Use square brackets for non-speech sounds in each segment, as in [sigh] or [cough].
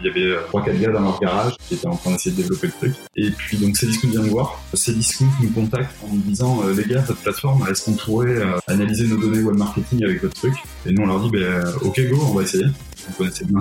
Il y avait trois quatre gars dans leur garage qui étaient en train d'essayer de développer le truc. Et puis donc Cdiscount vient nous voir. Cdiscount nous contacte en nous disant les gars, votre plateforme, est-ce qu'on pourrait analyser nos données web marketing avec votre truc? Et nous on leur dit ben ok go, on va essayer on connaissait bien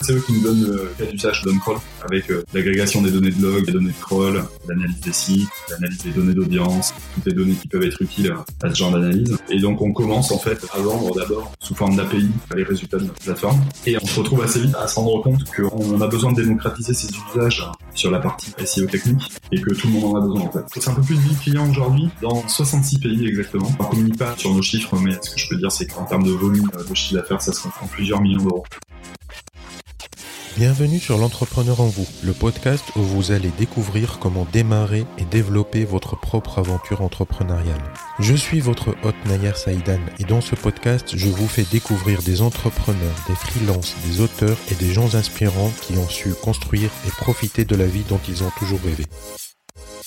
C'est eux qui nous donnent le cas d'usage d'OnCrawl avec euh, l'agrégation des données de log, des données de crawl, l'analyse des sites, l'analyse des données d'audience, toutes les données qui peuvent être utiles à ce genre d'analyse. Et donc on commence en fait à vendre d'abord sous forme d'API les résultats de notre plateforme. Et on se retrouve assez vite à se rendre compte qu'on a besoin de démocratiser ces usages sur la partie SEO technique et que tout le monde en a besoin en fait. C'est un peu plus de 10 clients aujourd'hui dans 66 pays exactement. On communique pas sur nos chiffres, mais ce que je peux dire c'est qu'en termes de volume de chiffre d'affaires, ça se compte en plusieurs millions d'euros. Bienvenue sur l'entrepreneur en vous, le podcast où vous allez découvrir comment démarrer et développer votre propre aventure entrepreneuriale. Je suis votre hôte Nayer Saïdan et dans ce podcast, je vous fais découvrir des entrepreneurs, des freelances, des auteurs et des gens inspirants qui ont su construire et profiter de la vie dont ils ont toujours rêvé.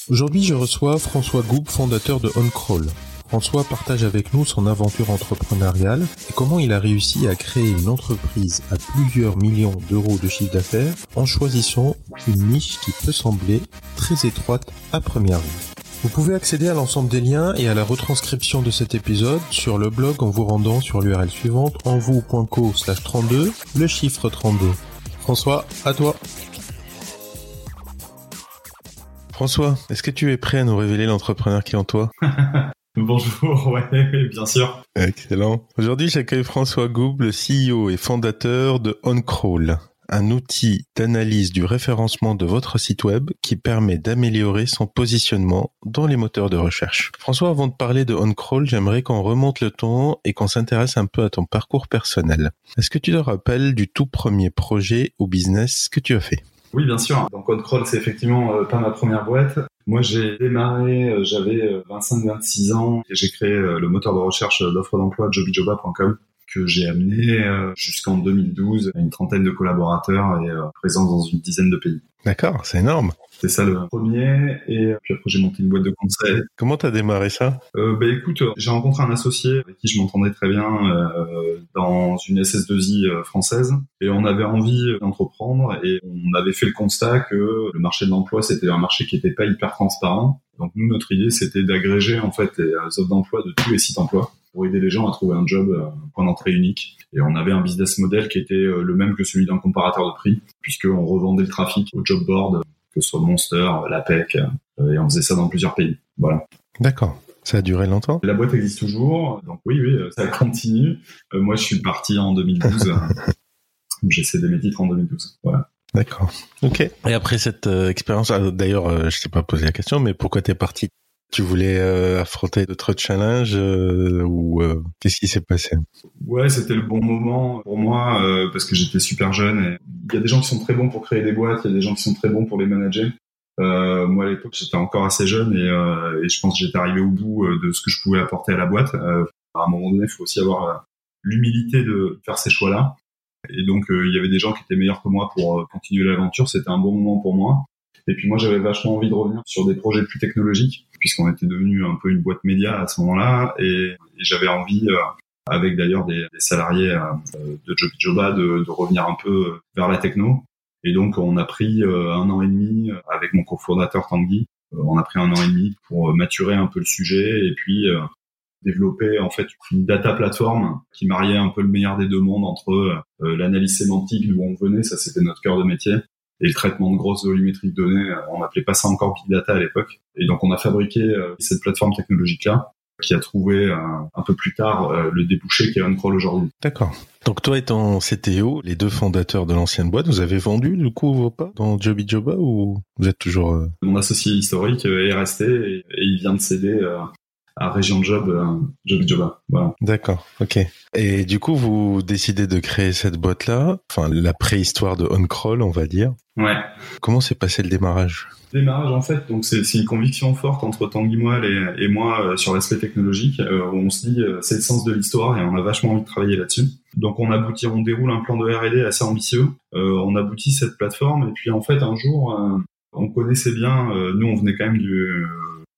Aujourd'hui, je reçois François Goub, fondateur de OnCrawl. François partage avec nous son aventure entrepreneuriale et comment il a réussi à créer une entreprise à plusieurs millions d'euros de chiffre d'affaires en choisissant une niche qui peut sembler très étroite à première vue. Vous pouvez accéder à l'ensemble des liens et à la retranscription de cet épisode sur le blog en vous rendant sur l'URL suivante envou.co slash 32, le chiffre 32. François, à toi. François, est-ce que tu es prêt à nous révéler l'entrepreneur qui est en toi? [laughs] Bonjour, [laughs] ouais, bien sûr. Excellent. Aujourd'hui, j'accueille François Goub, le CEO et fondateur de OnCrawl, un outil d'analyse du référencement de votre site web qui permet d'améliorer son positionnement dans les moteurs de recherche. François, avant de parler de OnCrawl, j'aimerais qu'on remonte le temps et qu'on s'intéresse un peu à ton parcours personnel. Est-ce que tu te rappelles du tout premier projet ou business que tu as fait? Oui, bien sûr. Donc OnCrawl, c'est effectivement euh, pas ma première boîte. Moi, j'ai démarré, euh, j'avais 25-26 euh, ans et j'ai créé le moteur de recherche d'offres d'emploi jobijoba.com que j'ai amené jusqu'en 2012 à une trentaine de collaborateurs et présents dans une dizaine de pays. D'accord, c'est énorme. C'est ça le premier. Et puis après, j'ai monté une boîte de conseil. Comment t'as démarré ça? Euh, Bah écoute, j'ai rencontré un associé avec qui je m'entendais très bien euh, dans une SS2I euh, française. Et on avait envie d'entreprendre et on avait fait le constat que le marché de l'emploi, c'était un marché qui n'était pas hyper transparent. Donc nous, notre idée, c'était d'agréger en fait les offres d'emploi de tous les sites emploi pour aider les gens à trouver un job, un point d'entrée unique. Et on avait un business model qui était le même que celui d'un comparateur de prix, puisqu'on revendait le trafic au job board que ce soit Monster, l'APEC, euh, et on faisait ça dans plusieurs pays. Voilà. D'accord. Ça a duré longtemps? La boîte existe toujours, donc oui, oui, ça continue. Euh, moi, je suis parti en 2012. [laughs] J'ai cédé mes titres en 2012. Voilà. D'accord. Ok. Et après cette euh, expérience, d'ailleurs, je t'ai pas posé la question, mais pourquoi t'es parti? Tu voulais euh, affronter d'autres challenges euh, ou euh, qu'est-ce qui s'est passé? Ouais, c'était le bon moment pour moi parce que j'étais super jeune. Il y a des gens qui sont très bons pour créer des boîtes, il y a des gens qui sont très bons pour les manager. moi, à l'époque, j'étais encore assez jeune et, et je pense que j'étais arrivé au bout de ce que je pouvais apporter à la boîte. à un moment donné, il faut aussi avoir l'humilité de faire ces choix-là. Et donc, il y avait des gens qui étaient meilleurs que moi pour continuer l'aventure. C'était un bon moment pour moi. Et puis moi, j'avais vachement envie de revenir sur des projets plus technologiques, puisqu'on était devenu un peu une boîte média à ce moment-là, et, j'avais envie, euh, avec d'ailleurs des, salariés euh, de Joby Joba, de, de, revenir un peu vers la techno. Et donc, on a pris euh, un an et demi avec mon cofondateur Tanguy. on a pris un an et demi pour maturer un peu le sujet et puis développer en fait une data plateforme qui mariait un peu le meilleur des deux mondes entre l'analyse sémantique d'où on venait, ça c'était notre cœur de métier, et le traitement de grosses volumétries de données. Euh, on n'appelait pas ça encore big data à l'époque. Et donc on a fabriqué euh, cette plateforme technologique là qui a trouvé euh, un peu plus tard le débouché qui est OnCrawl aujourd'hui. D'accord. Donc toi étant CTO, les deux fondateurs de l'ancienne boîte, vous avez vendu du coup vos pas dans Joby Joba ou vous êtes toujours... Mon associé historique est resté et, il vient de céder à Région Job, euh, Job Joba. Voilà. D'accord, ok. Et du coup, vous décidez de créer cette boîte-là, enfin la préhistoire de OnCrawl, on va dire. Ouais. Comment s'est passé le démarrage? Le démarrage, en fait, donc c'est une conviction forte entre Tanguy Moelle et, et moi euh, sur l'aspect technologique. Euh, où on se dit, c'est le sens de l'histoire et on a vachement envie de travailler là-dessus. Donc on aboutit, on déroule un plan de R&D assez ambitieux. on aboutit cette plateforme et puis en fait un jour, on connaissait bien, nous on venait quand même du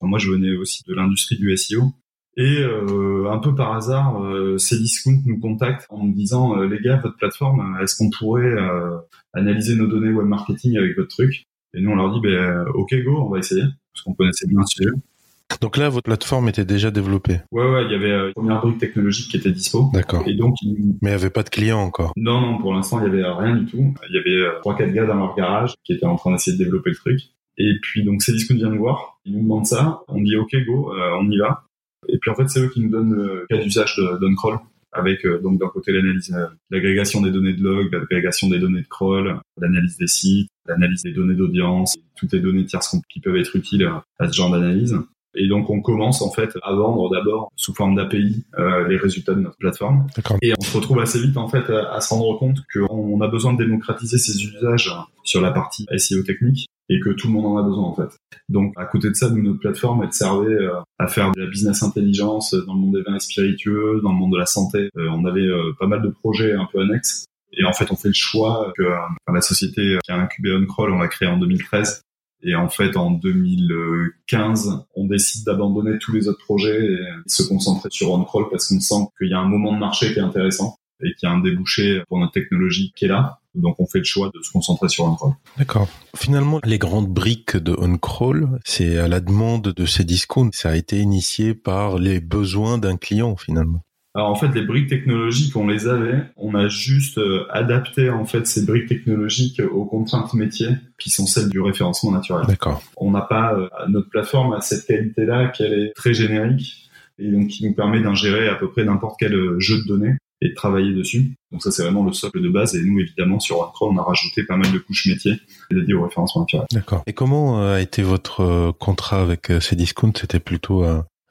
moi, je venais aussi de l'industrie du SEO. Et euh, un peu par hasard, euh, Cdiscount nous contacte en nous disant les gars, votre plateforme, est-ce qu'on pourrait analyser nos données web marketing avec votre truc? Et nous on leur dit ben ok go, on va essayer parce qu'on connaissait bien ce sujet. Donc là, votre plateforme était déjà développée. Ouais, ouais, il y avait euh, une première brique technologique qui était dispo. D'accord. Et donc, Mais il n'y avait pas de clients encore. Non, non, pour l'instant, il y avait rien du tout. Il y avait euh, trois, quatre gars dans leur garage qui étaient en train d'essayer de développer le truc. Et puis, donc, Cdiscount vient nous voir. Ils nous demandent ça. On dit, OK, go, euh, on y va. Et puis, en fait, c'est eux qui nous donnent le cas d'usage d'OnCrawl avec donc d'un côté l'analyse, l'agrégation des données de log, l'agrégation des données de crawl, l'analyse des sites, l'analyse des données d'audience, toutes les données tierces qui peuvent être utiles à ce genre d'analyse. Et donc on commence en fait à vendre d'abord sous forme d'API euh, les résultats de notre plateforme. Et on se retrouve assez vite en fait à, se rendre compte qu'on a besoin de démocratiser ces usages sur la partie SEO technique et que tout le monde en a besoin en fait. Donc à côté de ça, nous, notre plateforme, elle servait euh, à faire de la business intelligence dans le monde des vins et spiritueux, dans le monde de la santé. Euh, on avait euh, pas mal de projets un peu annexes. Et en fait, on fait le choix que la société qui a incubé OnCrawl, on l'a créée en 2013, et en fait, en 2015, on décide d'abandonner tous les autres projets et se concentrer sur OnCrawl parce qu'on sent qu'il y a un moment de marché qui est intéressant et qu'il y a un débouché pour notre technologie qui est là. Donc on fait le choix de se concentrer sur OnCrawl. D'accord. Finalement, les grandes briques de OnCrawl, c'est à la demande de ces discounts. Ça a été initié par les besoins d'un client finalement. Alors en fait, les briques technologiques, on les avait. On a juste euh, adapté en fait ces briques technologiques aux contraintes métiers qui sont celles du référencement naturel. D'accord. On n'a pas euh, notre plateforme a cette qualité-là qu'elle est très générique et donc qui nous permet d'ingérer à peu près n'importe quel euh, jeu de données et travailler dessus. Donc ça c'est vraiment le socle de base et nous évidemment sur OneCrawl on a rajouté pas mal de couches métiers dédiées au référencement naturel. D'accord. Et comment a été votre contrat avec ces discounts C'était plutôt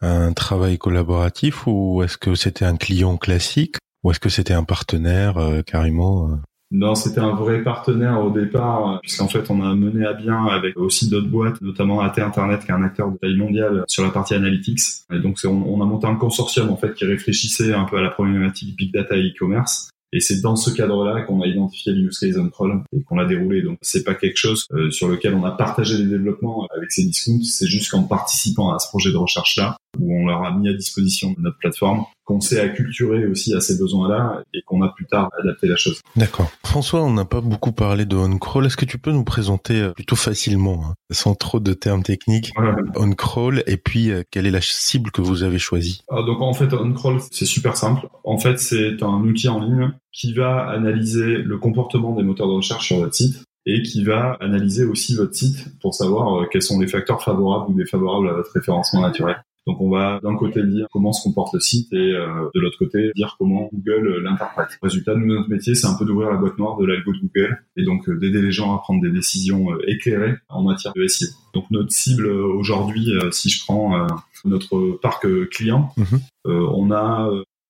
un travail collaboratif ou est-ce que c'était un client classique? Ou est-ce que c'était un partenaire euh, carrément euh? Non, c'était un vrai partenaire au départ, puisqu'en fait, on a mené à bien avec aussi d'autres boîtes, notamment AT Internet, qui est un acteur de taille mondiale sur la partie analytics. Et donc, on, a monté un consortium, en fait, qui réfléchissait un peu à la problématique big data et e-commerce. Et c'est dans ce cadre-là qu'on a identifié l'use case on crawl et qu'on l'a déroulé. Donc c'est pas quelque chose euh, sur lequel on a partagé les développements avec ces discounts. C'est juste qu'en participant à ce projet de recherche-là, où on leur a mis à disposition notre plateforme, qu'on s'est acculturé aussi à ces besoins-là et qu'on a plus tard adapté la chose. D'accord. François, on n'a pas beaucoup parlé de OnCrawl. Est-ce que tu peux nous présenter euh, plutôt facilement, hein, sans trop de termes techniques, OnCrawl et puis euh, quelle est la cible que vous avez choisie? Ah, Donc en fait, OnCrawl, c'est super simple. En fait, c'est un outil en ligne qui va analyser le comportement des moteurs de recherche sur votre site et qui va analyser aussi votre site pour savoir euh, quels sont les facteurs favorables ou défavorables à votre référencement naturel. Donc on va d'un côté dire comment se comporte le site et euh, de l'autre côté dire comment Google l'interprète. Résultat, nous, notre métier, c'est un peu d'ouvrir la boîte noire de l'algo de Google et donc euh, d'aider les gens à prendre des décisions euh, éclairées en matière de SEO. Donc notre cible aujourd'hui, si je prends notre parc client, mhm. on a à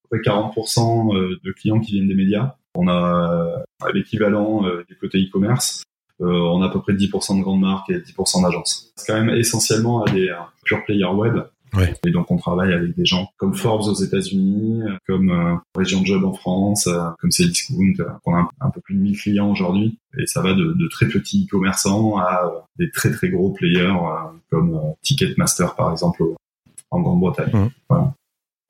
peu près 40% de clients qui viennent des médias. On a l'équivalent du côté e-commerce. on a à peu près 10% de grandes marques et 10% d'agences. C'est quand même essentiellement à des pure players web et donc on travaille avec des gens comme Forbes aux États-Unis, comme euh, Région Job en France, euh, comme Cdiscount. Euh, on a un, peu plus de 1000 clients aujourd'hui et ça va de, de très petits commerçants à euh, des très très gros players comme Ticketmaster par exemple en Grande-Bretagne. Mmh. Voilà.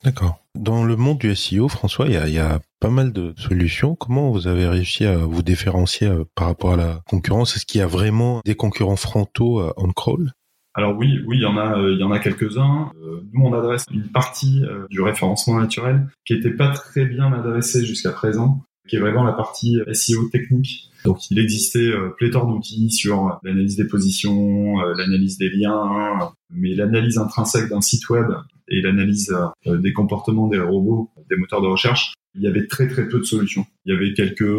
D'accord. Dans le monde du SEO, François, il y a, y a, pas mal de solutions. Comment vous avez réussi à vous différencier par rapport à la concurrence? Est-ce qu'il y a vraiment des concurrents frontaux on crawl? Alors oui, oui, il y en a, euh, il y en a quelques-uns. Euh, nous, on adresse une partie euh, du référencement naturel qui était pas très bien adressée jusqu'à présent, qui est vraiment la partie SEO technique. Donc, il existait pléthore d'outils sur l'analyse des positions, l'analyse des liens, mais l'analyse intrinsèque d'un site web et l'analyse des comportements des robots, des moteurs de recherche, il y avait très très peu de solutions. Il y avait quelques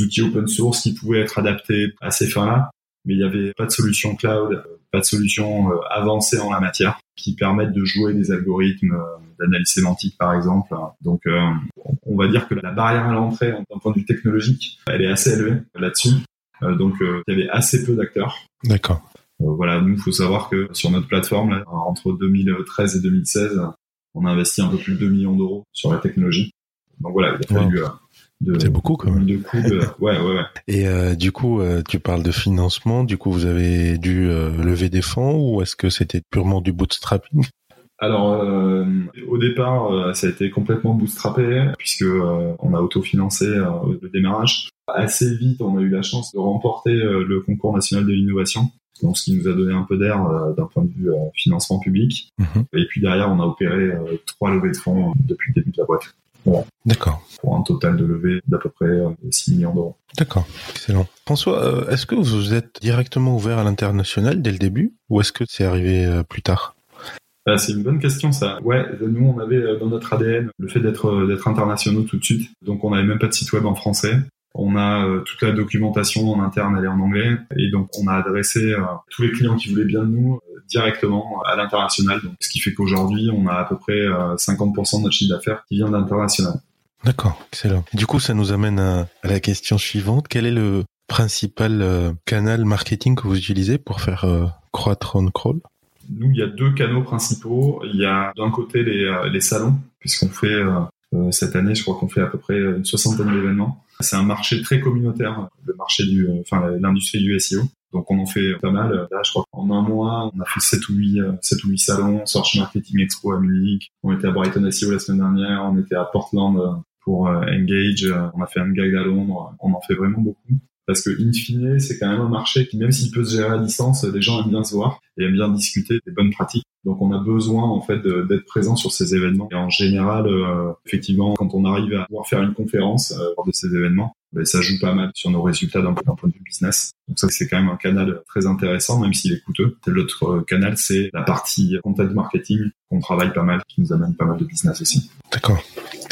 outils open source qui pouvaient être adaptés à ces fins-là, mais il n'y avait pas de solution cloud, pas de solution euh, avancée en la matière qui permettent de jouer des algorithmes euh, d'analyse sémantique par exemple. Donc euh, on va dire que la barrière à l'entrée d'un point de vue technologique, elle est assez élevée là-dessus. donc il y avait assez peu d'acteurs. D'accord. voilà, nous, il faut savoir que sur notre plateforme, là, entre 2013 et 2016, on a investi un peu plus de 2 millions d'euros sur la technologie. Donc voilà, il a fallu c'est beaucoup quand même. De [laughs] Ouais, ouais, ouais. Et euh, du coup, euh, tu parles de financement. Du coup, vous avez dû euh, lever des fonds ou est-ce que c'était purement du bootstrapping? Alors, euh, au départ, euh, ça a été complètement bootstrappé puisque euh, on a autofinancé le démarrage. Assez vite, on a eu la chance de remporter le concours national de l'innovation, donc ce qui nous a donné un peu d'air d'un point de vue financement public. Mhm. Et puis derrière, on a opéré trois levées de fonds depuis le début de la boîte. D'accord. Pour un total de levée d'à peu près 6 millions d'euros. D'accord, excellent. François, est-ce que vous êtes directement ouvert à l'international dès le début ou est-ce que c'est arrivé plus tard? C'est une bonne question ça. Ouais, nous on avait euh, dans notre ADN le fait d'être euh, d'être internationaux tout de suite. Donc on n'avait même pas de site web en français. On a euh, toute la documentation en interne, elle est en anglais, et donc on a adressé tous les clients qui voulaient bien de nous directement à l'international. Donc ce qui fait qu'aujourd'hui on a à peu près 50% de notre chiffre d'affaires qui vient d'international. D'accord, excellent. Du coup, ça nous amène à, la question suivante. Quel est le principal canal marketing que vous utilisez pour faire croître OnCrawl nous, il y a deux canaux principaux. Il y a d'un côté les, euh, les salons, puisqu'on fait euh, euh, cette année, je crois qu'on fait à peu près une soixantaine d'événements. C'est un marché très communautaire, le marché du, enfin l'industrie du SEO. Donc on en fait pas mal. Là, je crois qu'en un mois, on a fait 7 ou 8, 7 ou 8 salons, Search Marketing Expo à Munich. On était à Brighton SEO la semaine dernière. On était à Portland pour Engage. On a fait un gag à Londres. On en fait vraiment beaucoup parce que in fine, c'est quand même un marché qui, même s'il peut se gérer à distance, les gens aiment bien se voir et aiment bien discuter des bonnes pratiques. Donc on a besoin en fait d'être présent sur ces événements. Et en général, euh, effectivement, quand on arrive à pouvoir faire une conférence euh, lors de ces événements, ben, ça joue pas mal sur nos résultats d'un point de vue business. Donc ça, c'est quand même un canal très intéressant, même s'il est coûteux. L'autre euh, canal, c'est la partie content marketing qu'on travaille pas mal, qui nous amène pas mal de business aussi. D'accord.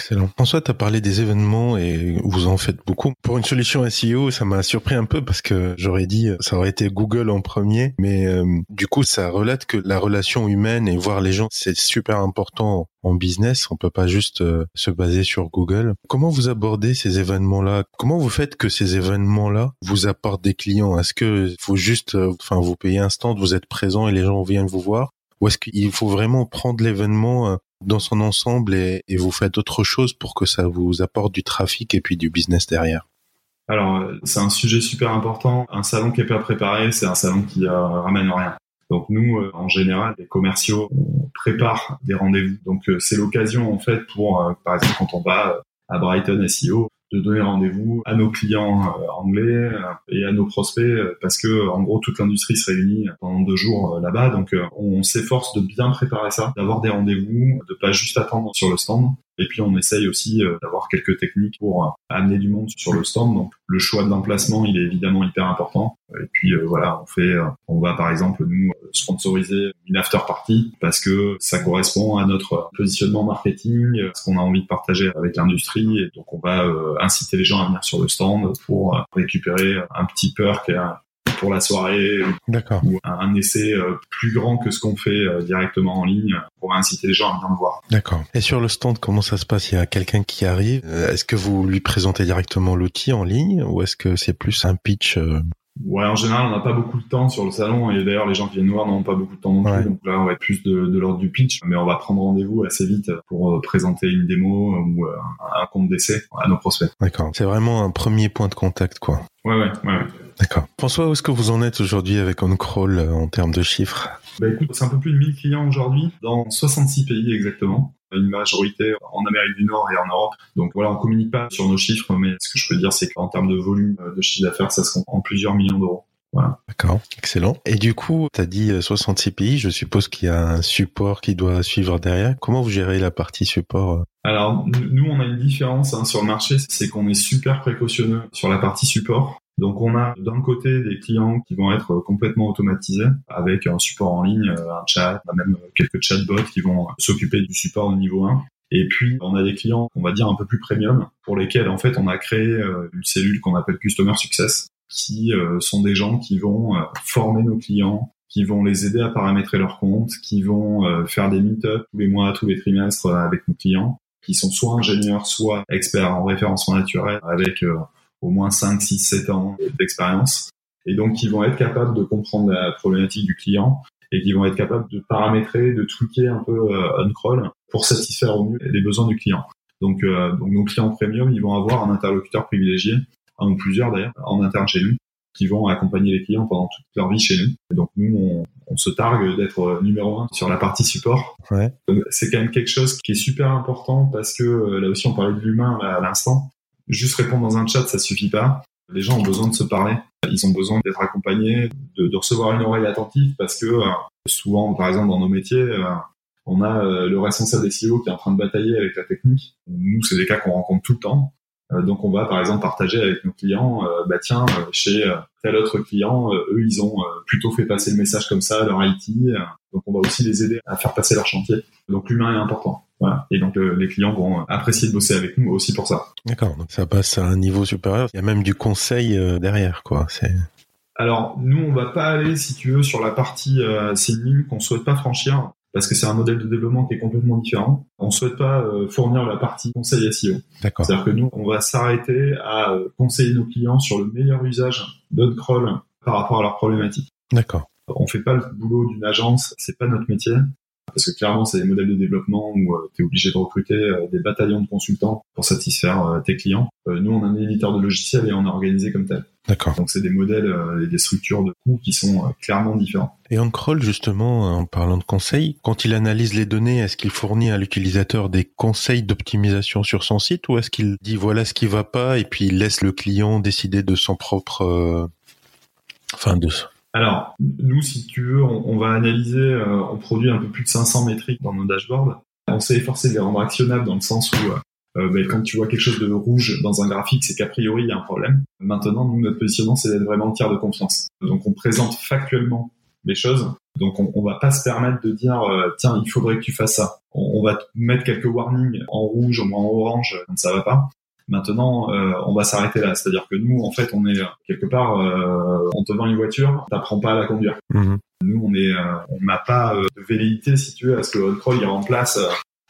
Excellent. François, tu as parlé des événements et vous en faites beaucoup. Pour une solution SEO, ça m'a surpris un peu parce que j'aurais dit ça aurait été Google en premier, mais euh, du coup, ça relate que la relation humaine et voir les gens, c'est super important en business. On peut pas juste euh, se baser sur Google. Comment vous abordez ces événements-là? Comment vous faites que ces événements-là vous apportent des clients? Est-ce que faut juste, euh, enfin, vous payez un stand, vous êtes présent et les gens viennent vous voir? Ou est-ce qu'il faut vraiment prendre l'événement dans son ensemble et, vous faites autre chose pour que ça vous apporte du trafic et puis du business derrière Alors, c'est un sujet super important. Un salon qui est pas préparé, c'est un salon qui euh, ramène rien. Donc nous, euh, en général, les commerciaux, on prépare des rendez-vous. Donc euh, c'est l'occasion en fait pour, par exemple, quand on va à Brighton SEO, de donner rendez-vous à nos clients euh, anglais euh, et à nos prospects euh, parce que en gros toute l'industrie se réunit pendant deux jours là-bas. Donc on s'efforce de bien préparer ça d'avoir des rendez-vous de pas juste attendre sur le stand et puis on essaye aussi d'avoir quelques techniques pour amener du monde sur le stand. Donc le choix d'emplacement, il est évidemment hyper important. Et puis voilà, on fait, on va par exemple nous sponsoriser une after party parce que ça correspond à notre positionnement marketing, ce qu'on a envie de partager avec l'industrie. Et donc on va inciter les gens à venir sur le stand pour euh, récupérer un petit perk euh, pour la soirée ou un essai euh, plus grand que ce qu'on fait directement en ligne pour inciter les gens à venir me voir. D'accord. Et sur le stand, comment ça se passe? Il y a quelqu'un qui arrive. Est-ce que vous lui présentez directement l'outil en ligne ou est-ce que c'est plus un pitch Ouais, en général, on n'a pas beaucoup de temps sur le salon et d'ailleurs, les gens qui viennent nous voir n'ont pas beaucoup de temps non plus. Donc là, on va être plus de, de l'ordre du pitch, mais on va prendre rendez-vous assez vite pour euh, présenter une démo ou euh, un compte d'essai à nos prospects. D'accord. C'est vraiment un premier point de contact, quoi. Ouais, ouais, ouais. D'accord. François, où est-ce que vous en êtes aujourd'hui avec OnCrawl euh, en termes de chiffres? Bah écoute, c'est un peu plus de 1000 clients aujourd'hui dans 66 pays exactement une majorité en Amérique du Nord et en Europe. Donc voilà, on communique pas sur nos chiffres, mais ce que je peux dire, c'est qu'en termes de volume de chiffre d'affaires, ça se compte en plusieurs millions d'euros. Voilà. D'accord, excellent. Et du coup, tu as dit 66 euh, pays, je suppose qu'il y a un support qui doit suivre derrière. Comment vous gérez la partie support euh? Alors, nous, on a une différence hein, sur le marché, c'est qu'on est super précautionneux sur la partie support. Donc on a d'un côté des clients qui vont être complètement automatisés avec un support en ligne, un chat, même quelques chatbots qui vont s'occuper du support au niveau 1. Et puis on a des clients, on va dire un peu plus premium, pour lesquels en fait on a créé euh, une cellule qu'on appelle Customer Success, qui euh, sont des gens qui vont euh, former nos clients, qui vont les aider à paramétrer leur compte, qui vont faire des meet-ups tous les mois, tous les trimestres avec nos clients, qui sont soit ingénieurs, soit experts en référencement naturel avec au moins 5, 6, 7 ans d'expérience, et donc qui vont être capables de comprendre la problématique du client et qui vont être capables de paramétrer, de tweaker un peu euh, on-crawl pour satisfaire au mieux les besoins du client. Donc, euh, donc nos clients premium, ils vont avoir un interlocuteur privilégié, un ou plusieurs d'ailleurs, en interne chez nous, qui vont accompagner les clients pendant toute leur vie chez nous. Et donc nous, on, on se targue d'être numéro un sur la partie support. Ouais. C'est quand même quelque chose qui est super important parce que là aussi on parlait de l'humain à l'instant. Juste répondre dans un chat, ça suffit pas. Les gens ont besoin de se parler. Ils ont besoin d'être accompagnés, de, recevoir une oreille attentive parce que souvent, par exemple, dans nos métiers, on a le responsable des SEO qui est en train de batailler avec la technique. Nous, c'est des cas qu'on rencontre tout le temps. Euh, donc on va par exemple partager avec nos clients, euh, bah tiens, euh, chez tel autre client, eux ils ont plutôt fait passer le message comme ça à leur IT, donc on va aussi les aider à faire passer leur chantier. Donc l'humain est important. Voilà. Et donc les clients vont apprécier de bosser avec nous aussi pour ça. D'accord. Donc ça passe à un niveau supérieur. Il y a même du conseil derrière, quoi. C'est. Alors nous, on va pas aller, si tu veux, sur la partie euh, ligne qu'on souhaite pas franchir parce que c'est un modèle de développement qui est complètement différent. On souhaite pas euh, fournir la partie conseil SEO. D'accord. C'est-à-dire que nous, on va s'arrêter à euh, conseiller nos clients sur le meilleur usage d'OnCrawl par rapport à leurs problématiques. D'accord. On fait pas le boulot d'une agence, c'est pas notre métier. Parce que clairement, c'est des modèles de développement où euh, tu es obligé de recruter des bataillons de consultants pour satisfaire tes clients. nous, on est un éditeur de logiciels et on est organisé comme tel. D'accord. Donc c'est des modèles euh, et des structures de coûts qui sont euh, clairement différents. Et Ancroll, justement, en parlant de conseils, quand il analyse les données, est-ce qu'il fournit à l'utilisateur des conseils d'optimisation sur son site ou est-ce qu'il dit voilà ce qui va pas et puis il laisse le client décider de son propre, euh... enfin de alors, nous, si tu veux, on, va analyser, euh, on produit un peu plus de 500 métriques dans nos dashboards. On s'est efforcé de les rendre actionnables dans le sens où euh, ben, quand tu vois quelque chose de rouge dans un graphique, c'est qu'a priori il y a un problème. Maintenant, nous, notre positionnement, c'est d'être vraiment tiers de confiance. Donc, on présente factuellement les choses. Donc, on, on va pas se permettre de dire euh, tiens, il faudrait que tu fasses ça. On, va mettre quelques warnings en rouge ou en orange quand ça va pas. Maintenant, euh, on va s'arrêter là. C'est-à-dire que nous, en fait, on est quelque part, on te vend une voiture, t'apprends pas à la conduire. Mhm. Nous, on est, on n'a pas de velléité, si tu veux, à ce que OnCrawl il remplace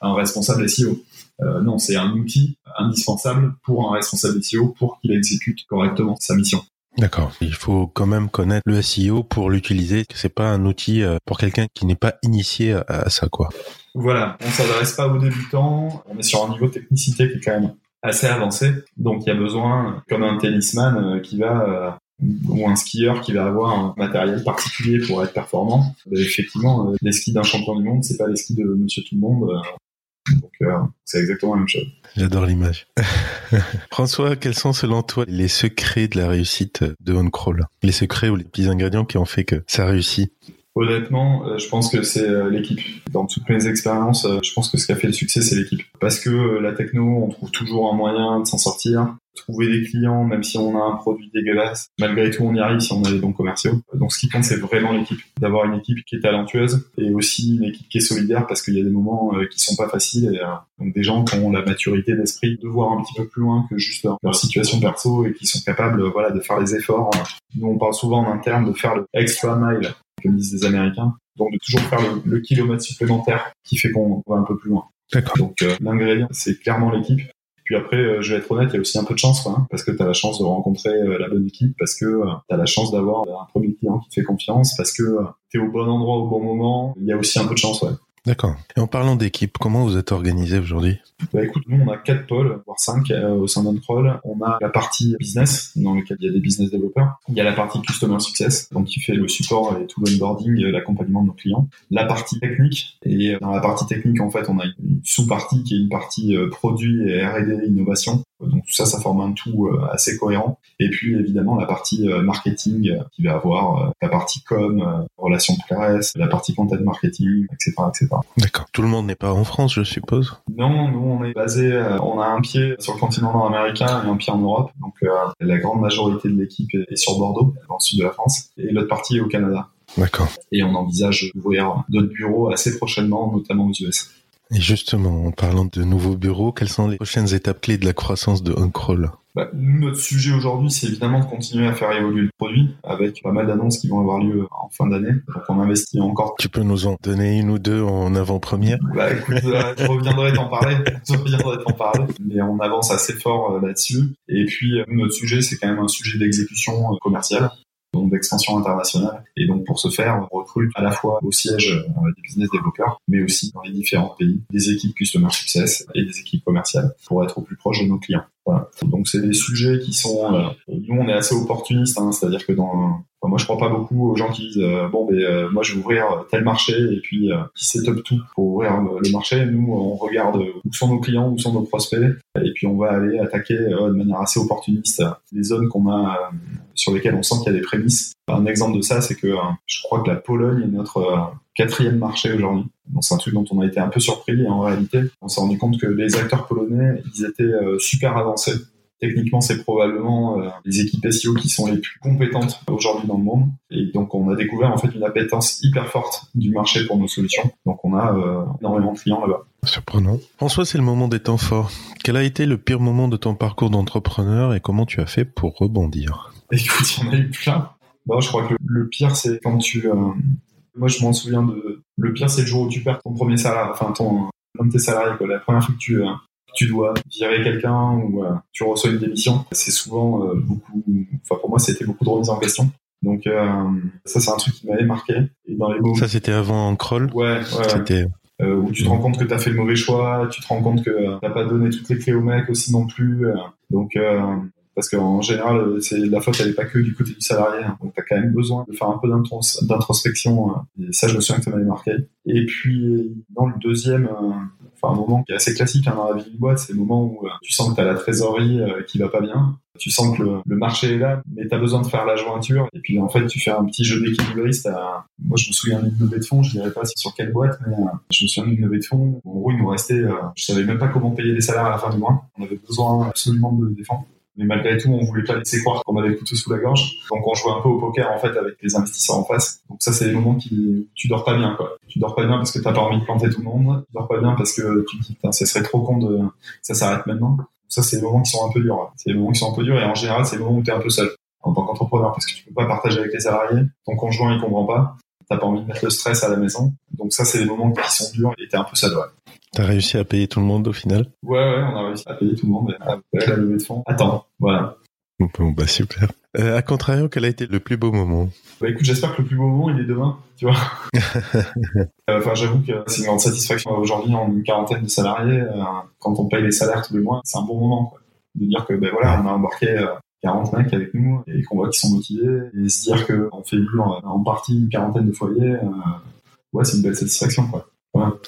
un responsable SEO. Euh, non, c'est un outil indispensable pour un responsable SEO pour qu'il exécute correctement sa mission. D'accord. Il faut quand même connaître le SEO pour l'utiliser. C'est pas un outil euh, pour quelqu'un qui n'est pas initié à ça, quoi. Voilà. On s'adresse pas aux débutants. On est sur un niveau de technicité qui est quand même assez avancé. Donc, il y a besoin, comme un tennisman euh, qui va ou un skieur qui va avoir un matériel particulier pour être performant. effectivement, les skis d'un champion du monde, c'est pas les skis de Monsieur Tout le Monde. Donc euh, c'est exactement la même chose. J'adore l'image. [laughs] François, quels sont selon toi les secrets de la réussite de OnCrawl Les secrets ou les petits ingrédients qui ont fait que ça réussit? Honnêtement, euh, je pense que c'est euh, l'équipe. Dans toutes mes expériences, je pense que ce qui a fait le succès, c'est l'équipe. Parce que la techno, on trouve toujours un moyen de s'en sortir trouver des clients, même si on a un produit dégueulasse. Malgré tout, on y arrive si on a des bons commerciaux. Donc, ce qui compte, c'est vraiment l'équipe. D'avoir une équipe qui est talentueuse et aussi une équipe qui est solidaire parce qu'il y a des moments euh, qui sont pas faciles euh, donc des gens qui ont la maturité d'esprit de voir un petit peu plus loin que juste leur, situation perso et qui sont capables, euh, voilà, de faire les efforts. Nous, on parle souvent en interne de faire le extra mile, comme disent les Américains. Donc, de toujours faire le, kilomètre supplémentaire qui fait qu'on va un peu plus loin. Donc, l'ingrédient, c'est clairement l'équipe. Puis après, euh, je vais être honnête, il y a aussi un peu de chance, quoi, hein, parce que tu as la chance de rencontrer euh, la bonne équipe, parce que euh, tu as la chance d'avoir un premier client qui te fait confiance, parce que tu es au bon endroit au bon moment. Il y a aussi un peu de chance, ouais. D'accord. Et en parlant d'équipe, comment vous êtes organisé aujourd'hui? Bah écoute, nous on a quatre pôles, voire cinq euh, au sein d'Uncroll. On a la partie business, dans lequel il y a des business développeurs. Il y a la partie customer success, donc qui fait le support et tout l'onboarding, euh, l'accompagnement de nos clients. La partie technique, et euh, dans la partie technique en fait on a une sous-partie qui est une partie produit et R&D innovation. Donc tout ça, ça forme un tout assez cohérent. Et puis évidemment la partie marketing qui va avoir la partie com, relations presse, la partie content marketing, etc., etc. D'accord. Tout le monde n'est pas en France, je suppose. Non, nous on est basé, euh, on a un pied sur le continent nord-américain et un pied en Europe. Donc euh, la grande majorité de l'équipe est sur Bordeaux, dans le sud de la France, et l'autre partie est au Canada. D'accord. Et on envisage d'ouvrir d'autres bureaux assez prochainement, notamment aux US. Et justement, en parlant de nouveaux bureaux, quelles sont les prochaines étapes clés de la croissance de OnCrawl bah, notre sujet aujourd'hui, c'est évidemment de continuer à faire évoluer le produit avec pas mal d'annonces qui vont avoir lieu en fin d'année. Donc on investit encore. Tu peux nous en donner une ou deux en avant-première? Bah écoute, euh, je reviendrai t'en parler. Je reviendrai t'en parler. Mais on avance assez fort euh, là-dessus. Et puis euh, notre sujet, c'est quand même un sujet d'exécution commerciale. On donc d'expansion internationale. Et donc pour ce faire, on recrute à la fois au siège des business développeurs, mais aussi dans les différents pays, des équipes customer success et des équipes commerciales pour être au plus proche de nos clients. Voilà. Donc c'est des sujets qui sont, nous on est assez opportunistes, hein, c'est-à-dire que dans moi, je crois pas beaucoup aux gens qui disent euh, bon, ben euh, moi, je vais ouvrir tel marché et puis euh, qui set tout pour ouvrir le marché. Nous, on regarde où sont nos clients, où sont nos prospects, et puis on va aller attaquer de manière assez opportuniste les zones qu'on a sur lesquelles on sent qu'il y a des prémices. Un exemple de ça, c'est que je crois que la Pologne est notre quatrième marché aujourd'hui. c'est un truc dont on a été un peu surpris. Et en réalité, on s'est rendu compte que les acteurs polonais, ils étaient super avancés Techniquement, c'est probablement euh, les équipes SEO qui sont les plus compétentes aujourd'hui dans le monde. Et donc, on a découvert en fait une appétence hyper forte du marché pour nos solutions. Donc, on a euh, énormément de clients là-bas. Surprenant. François, c'est le moment des temps forts. Quel a été le pire moment de ton parcours d'entrepreneur et comment tu as fait pour rebondir? Écoute, il y en a eu plein. Bon, je crois que le, pire, c'est quand tu... Euh, moi, je m'en souviens de... Le pire, c'est le jour où tu perds ton premier salaire, enfin ton... Un de tes salariés, quoi. La première fois que tu, tu dois virer quelqu'un ou euh, tu reçois une démission, c'est souvent euh, beaucoup. Enfin, pour moi, c'était beaucoup de remise en question. Donc euh, ça, c'est un truc qui m'avait marqué. Et dans les Ça, c'était avant Crawl. Ouais, ouais. C'était. où tu te rends compte que tu as fait le mauvais choix, tu te rends compte que t'as pas donné toutes les clés au mec aussi non plus. donc parce qu'en général, c'est la faute elle est pas que du côté du salarié. Hein. donc tu as quand même besoin de faire un peu d'introspection. et ça, je me souviens que ça m'avait marqué. Et puis dans le deuxième, enfin un moment qui est assez classique hein, dans la vie d'une boîte, c'est le moment où euh, tu sens que tu as la trésorerie euh, qui va pas bien, tu sens que le, marché est là, mais tu as besoin de faire la jointure, et puis en fait tu fais un petit jeu d'équilibriste. Moi je me souviens d'une levée de fonds, je dirais pas sur quelle boîte, mais euh, je me souviens d'une levée de fonds, en gros il nous restait, je savais même pas comment payer les salaires à la fin du mois, on avait besoin absolument de défendre mais malgré tout, on voulait pas laisser croire qu'on avait le sous la gorge. Donc on jouait un peu au poker en fait avec les investisseurs en face. Donc ça, c'est les moments qui tu dors pas bien quoi. Tu dors pas bien parce que t'as pas envie de planter tout le monde. Tu dors pas bien parce que tu te dis ça serait trop con de ça s'arrête maintenant. Ça, c'est les moments qui sont un peu durs. C'est les moments qui sont un peu durs et en général, c'est les moments où tu es un peu seul en tant qu'entrepreneur parce que tu peux pas partager avec les salariés. Ton conjoint il comprend pas. T'as pas envie de mettre le stress à la maison. Donc ça, c'est les moments qui sont durs et t'es un peu. Ouais. T'as réussi à payer tout le monde au final? Ouais, ouais, on a réussi à payer tout le monde avec la levée de fonds. Attends, voilà. Bon, bah super. Euh, à contrario, quel a été le plus beau moment? Bah écoute, j'espère que le plus beau moment, il est demain, tu vois. [laughs] Euh, enfin, j'avoue que c'est une grande satisfaction. Aujourd'hui, en une quarantaine de salariés, euh, quand on paye les salaires tous les mois, c'est un bon moment, quoi. De dire que, ben voilà, on a embarqué 40 mecs avec nous et qu'on voit qu'ils sont motivés et se dire qu'on fait vivre en partie une quarantaine de foyers, ouais, c'est une belle satisfaction, quoi.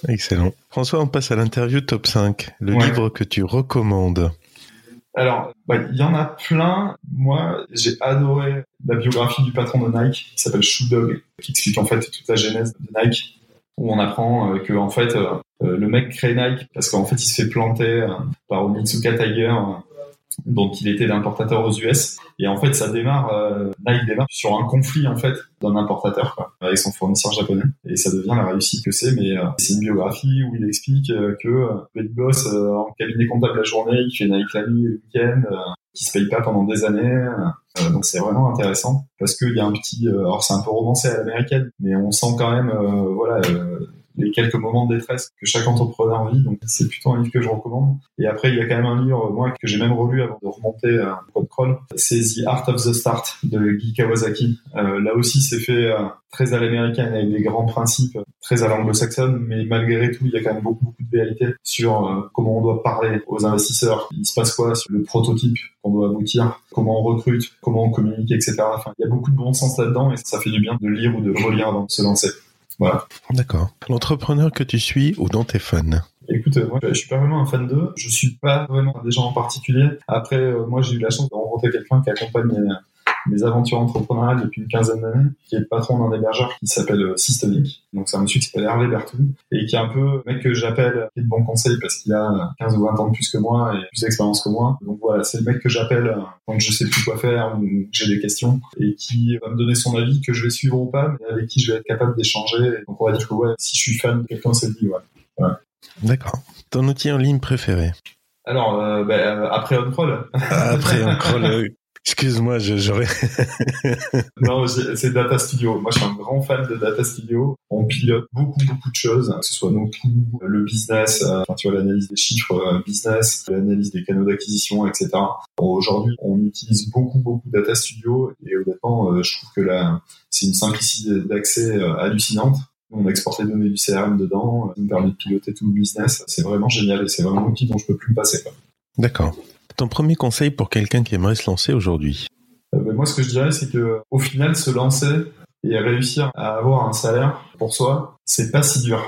Excellent. François, on passe à l'interview top 5. Le livre que tu recommandes. Alors, bah, il y en a plein. Moi, j'ai adoré la biographie du patron de Nike, qui s'appelle Shoe Dog, qui explique en fait toute la genèse de Nike, où on apprend euh, que en fait euh, euh, le mec crée Nike parce qu'en fait il se fait planter par Onitsuka Tiger donc il était l'importateur aux US. Et en fait, ça démarre, euh, il démarre sur un conflit en fait d'un importateur quoi, avec son fournisseur japonais. Et ça devient la réussite que c'est. Mais euh, c'est une biographie où il explique euh, que euh, il bosse en cabinet comptable la journée, il fait Nike la nuit le week-end, qui se paye pas pendant des années. donc c'est vraiment intéressant parce qu'il y a un petit, alors c'est un peu romancé à l'américaine, mais on sent quand même, voilà les quelques moments de détresse que chaque entrepreneur vit. Donc c'est plutôt un livre que je recommande. Et après, il y a quand même un livre, moi, que j'ai même relu avant de remonter à Code Crawl. C'est The Art of the Start de Guy Kawasaki. Euh, là aussi, c'est fait euh, très à l'américaine avec des grands principes, très à l'anglo-saxonne, mais malgré tout, il y a quand même beaucoup, beaucoup de vérité sur euh, comment on doit parler aux investisseurs. Il se passe quoi sur le prototype qu'on doit aboutir, comment on recrute, comment on communique, etc. Enfin, il y a beaucoup de bon sens là-dedans et ça fait du bien de lire ou de relire avant de se lancer. Voilà. D'accord. L'entrepreneur que tu suis ou dont tu es fan Écoute, moi, je suis pas vraiment un fan d'eux. Je suis pas vraiment des gens en particulier. Après, euh, moi, j'ai eu la chance de rencontrer quelqu'un qui accompagne mes aventures entrepreneuriales depuis une quinzaine d'années, qui est le patron d'un hébergeur qui s'appelle euh, Systemic. Donc c'est un monsieur qui s'appelle Hervé Bertou et qui est un peu le mec que j'appelle qui est de bon conseil parce qu'il a 15 ou 20 ans de plus que moi et plus d'expérience que moi. Donc voilà, c'est le mec que j'appelle quand je sais plus quoi faire ou j'ai des questions et qui va me donner son avis que je vais suivre ou pas, mais avec qui je vais être capable d'échanger. Donc on va dire que ouais, si je suis fan de quelqu'un, c'est lui, ouais. D'accord. Ton outil en ligne préféré? Alors, euh, bah, après OnCrawl. après OnCrawl, [laughs] Excuse-moi, j'aurais. [laughs] non, c'est Data Studio. Moi, je suis un grand fan de Data Studio. On pilote beaucoup, beaucoup de choses, que ce soit nos coûts, le business, euh, enfin, tu vois, l'analyse des chiffres euh, business, l'analyse des canaux d'acquisition, etc. Aujourd'hui, on utilise beaucoup, beaucoup Data Studio et honnêtement, euh, je trouve que là, c'est une simplicité d'accès hallucinante. On exporte les données du CRM dedans, ça nous permet de piloter tout le business. C'est vraiment génial et c'est vraiment un outil dont je peux plus me passer. D'accord. Ton premier conseil pour quelqu'un qui aimerait se lancer aujourd'hui? Euh, ben, Moi, ce que je dirais, c'est que au final, se lancer et réussir à avoir un salaire pour soi, c'est pas si dur.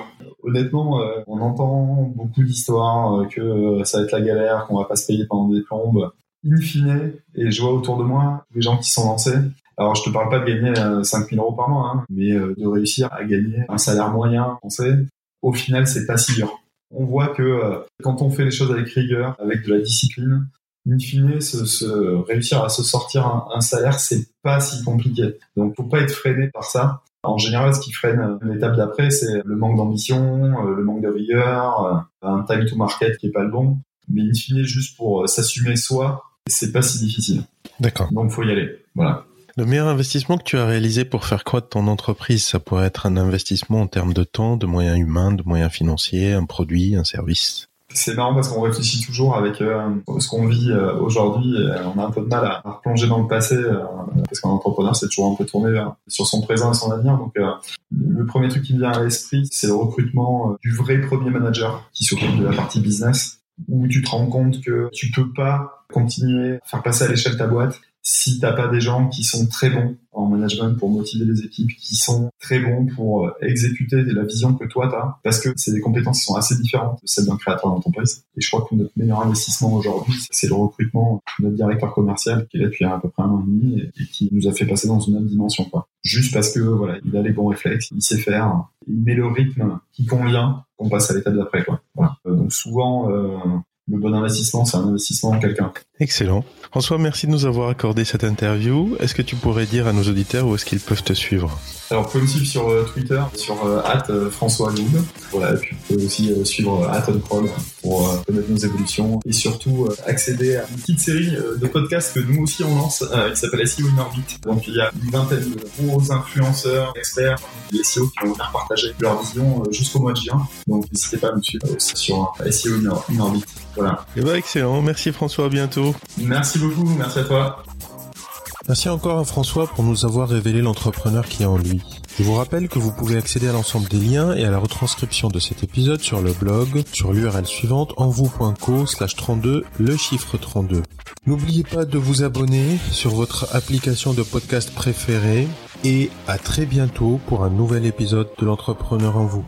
Honnêtement, euh, on entend beaucoup d'histoires euh, que ça va être la galère, qu'on va pas se payer pendant des plombes. In fine, et je vois autour de moi les gens qui sont lancés. Alors, je te parle pas de gagner 5000 euros par mois, hein, mais de réussir à gagner un salaire moyen français. Au final, c'est pas si dur. On voit que quand on fait les choses avec rigueur, avec de la discipline, in fine, se, réussir à se sortir un, salaire, c'est pas si compliqué. Donc, faut pas être freiné par ça. En général, ce qui freine l'étape d'après, c'est le manque d'ambition, euh, le manque de rigueur, euh, un time to market qui est pas le bon. Mais in fine, juste pour euh, s'assumer soi, c'est pas si difficile. D'accord. Donc, faut y aller. Voilà. Le meilleur investissement que tu as réalisé pour faire croître ton entreprise, ça pourrait être un investissement en termes de temps, de moyens humains, de moyens financiers, un produit, un service? C'est marrant parce qu'on réfléchit toujours avec euh, ce qu'on vit euh, aujourd'hui. on a un peu de mal à, replonger dans le passé euh, parce qu'un entrepreneur c'est toujours un peu tourné sur son présent et son avenir. Donc le premier truc qui me vient à l'esprit, c'est le recrutement du vrai premier manager qui s'occupe de la partie business où tu te rends compte que tu peux pas continuer à faire passer à l'échelle ta boîte si t'as pas des gens qui sont très bons en management pour motiver les équipes, qui sont très bons pour euh, exécuter la vision que toi t'as, parce que c'est des compétences qui sont assez différentes de celles d'un créateur d'entreprise. Et je crois que notre meilleur investissement aujourd'hui, c'est le recrutement de notre directeur commercial qui est là depuis à peu près un an et demi et, qui nous a fait passer dans une autre dimension, quoi. Juste parce que voilà, il a les bons réflexes, il sait faire, il met le rythme qui convient, qu'on passe à l'étape d'après, quoi. Voilà. Euh, donc souvent, euh, le bon investissement, c'est un investissement en quelqu'un. Excellent. François, merci de nous avoir accordé cette interview. Est-ce que tu pourrais dire à nos auditeurs où est-ce qu'ils peuvent te suivre? Alors, vous pouvez me suivre sur euh, Twitter, sur euh, euh François Loub. Voilà, et puis vous pouvez aussi euh, suivre Atonprol pour connaître nos évolutions et surtout accéder à une petite série de podcasts que nous aussi on lance qui s'appelle SEO in Orbit. Donc, il y a une vingtaine de gros influenceurs, experts, des SEO qui vont venir partager leur vision jusqu'au mois de juin. Donc, n'hésitez pas à me suivre aussi sur SEO in Orbit. Voilà. Et eh ben, excellent. Merci François. À bientôt. Merci beaucoup, merci à toi. Merci encore à François pour nous avoir révélé l'entrepreneur qui est en lui. Je vous rappelle que vous pouvez accéder à l'ensemble des liens et à la retranscription de cet épisode sur le blog sur l'URL suivante envou.co slash 32 le chiffre 32. N'oubliez pas de vous abonner sur votre application de podcast préférée et à très bientôt pour un nouvel épisode de l'entrepreneur en vous.